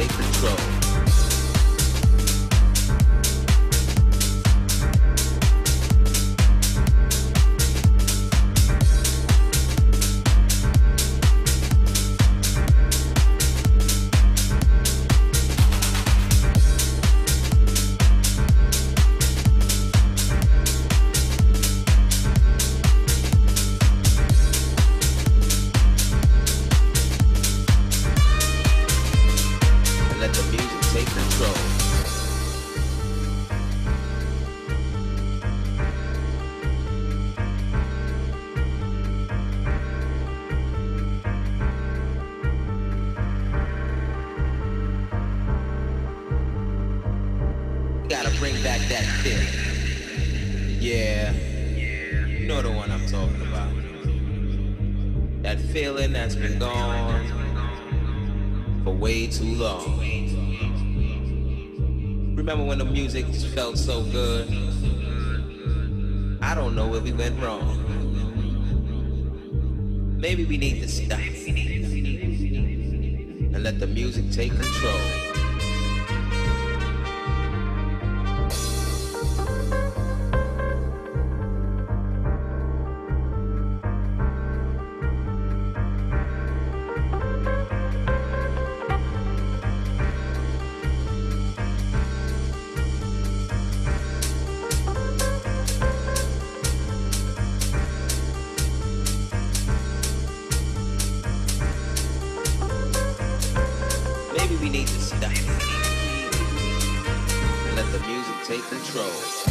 take control. Take control.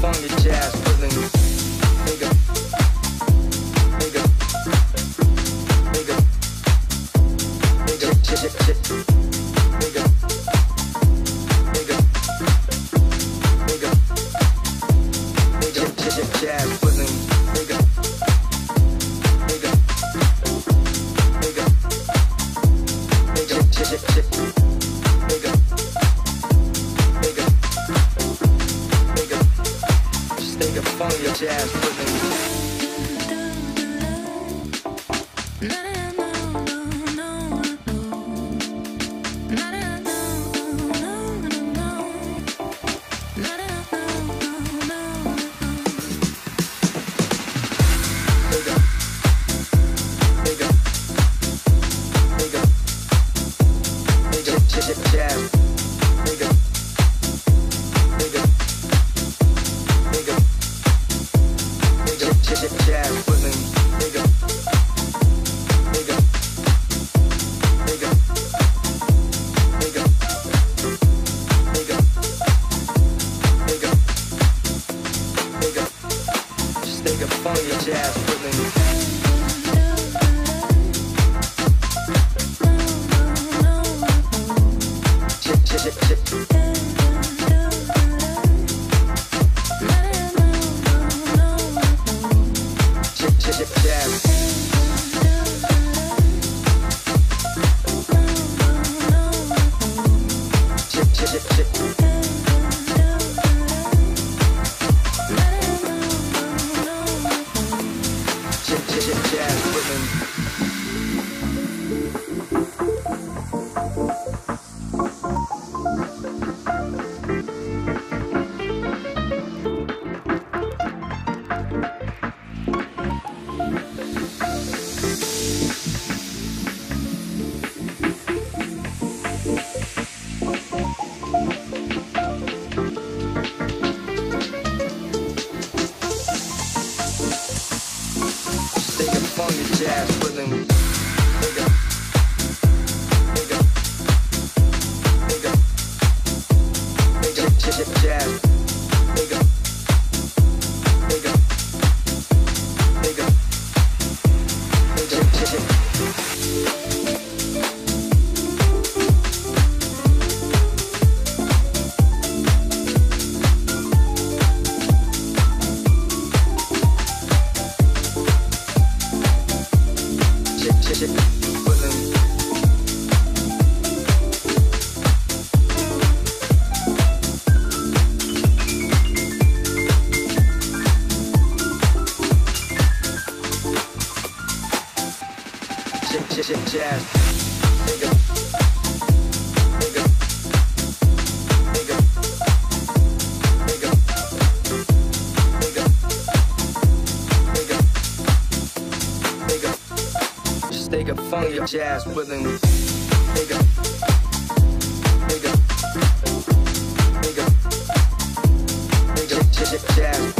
funky jazz. they can funk your jazz willing. They can, they can, they can, they can, jazz.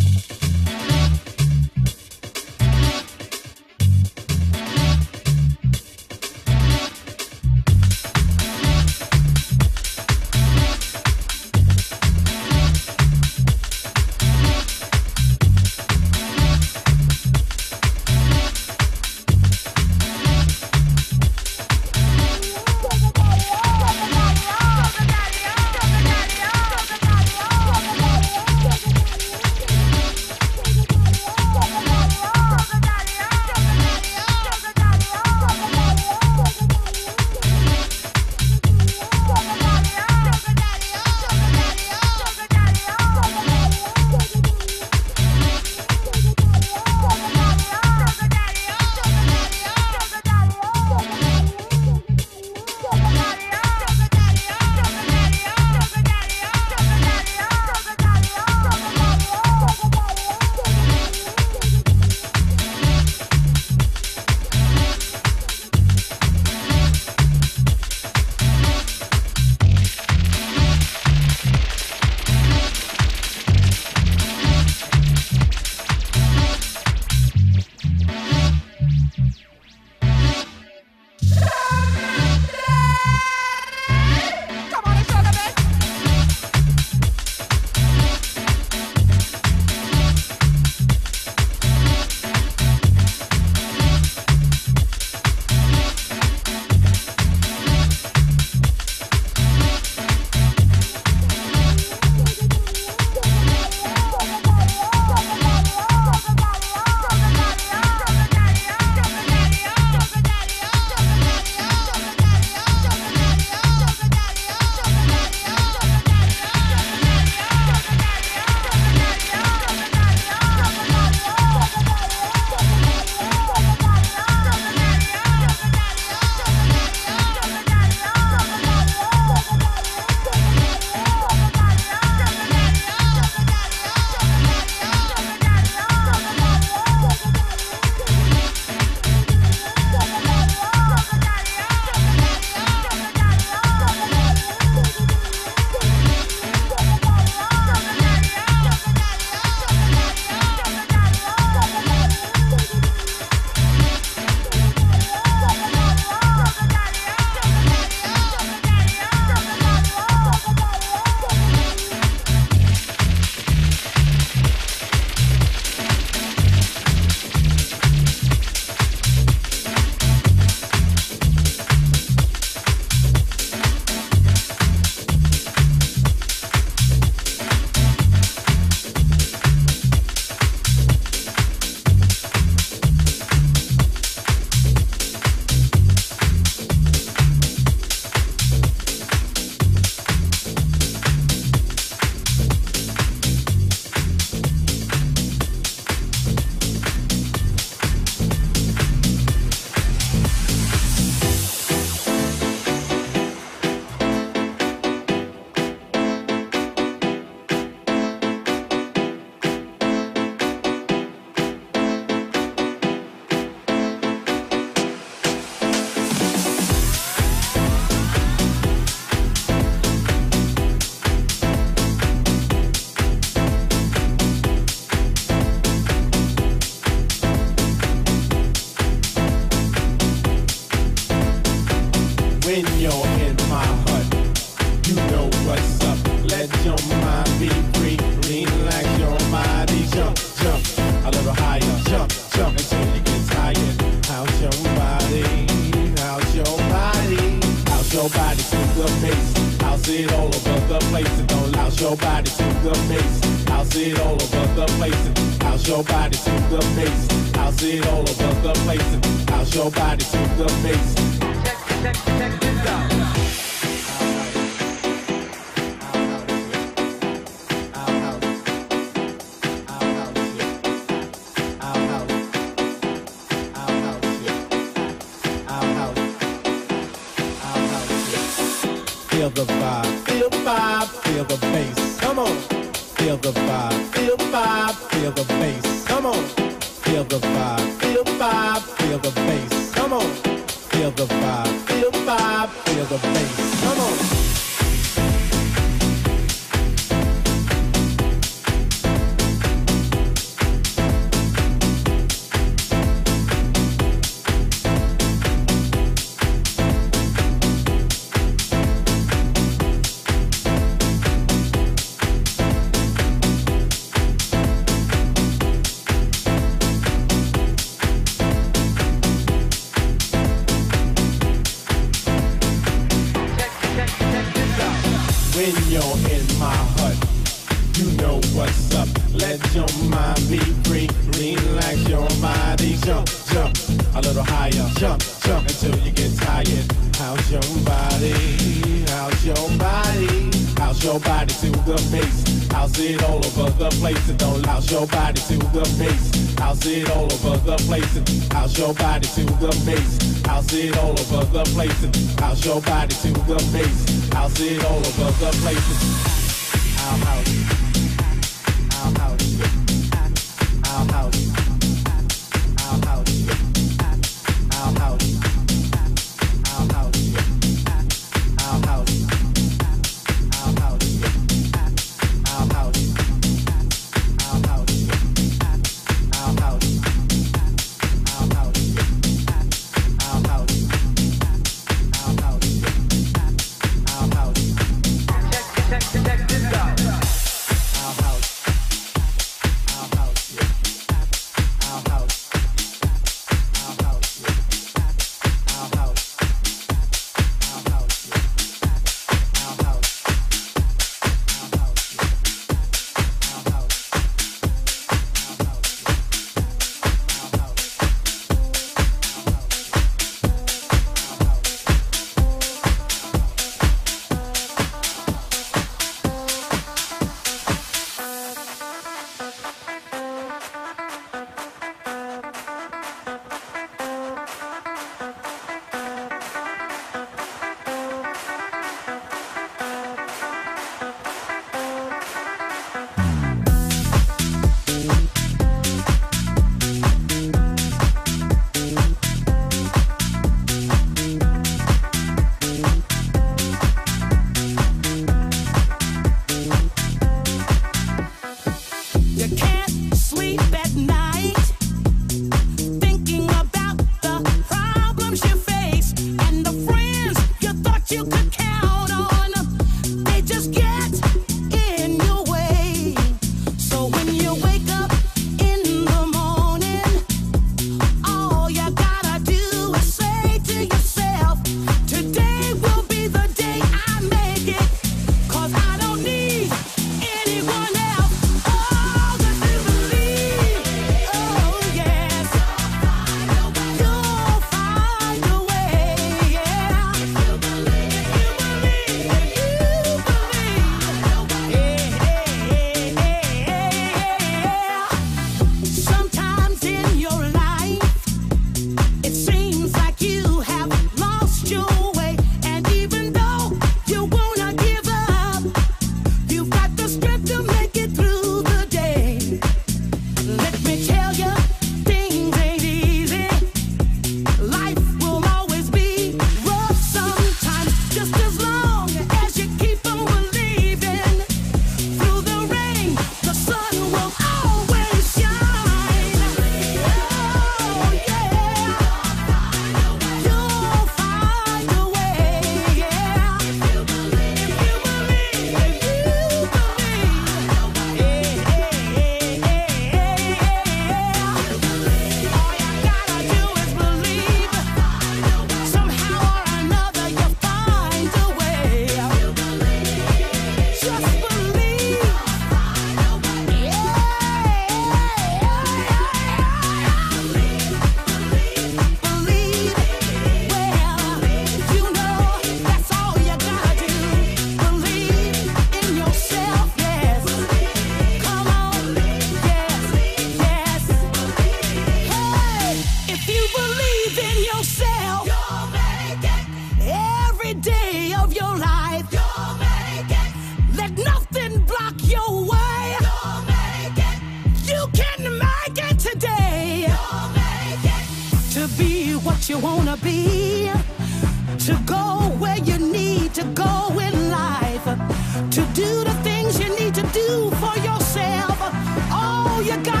You gotta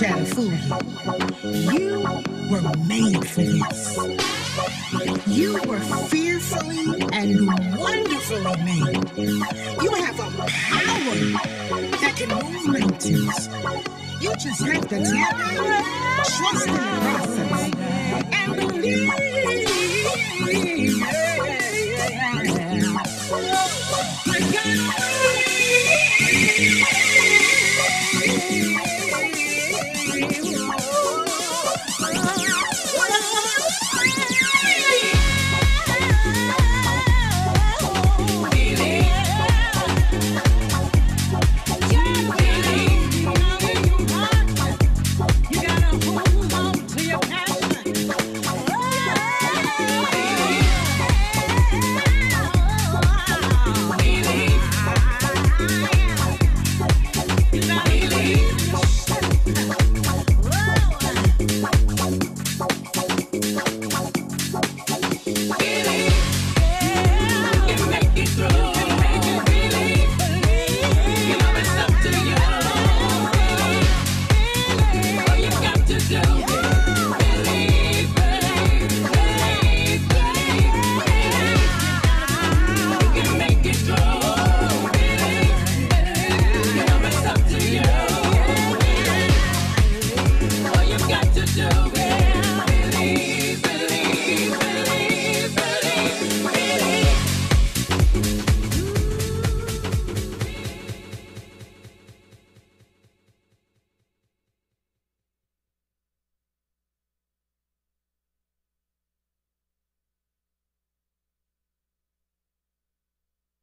Let the fool you. You were made for this. You were fearfully and wonderfully made. You have a power that can move mountains. You just have to tap in, trust in the process, and believe. All you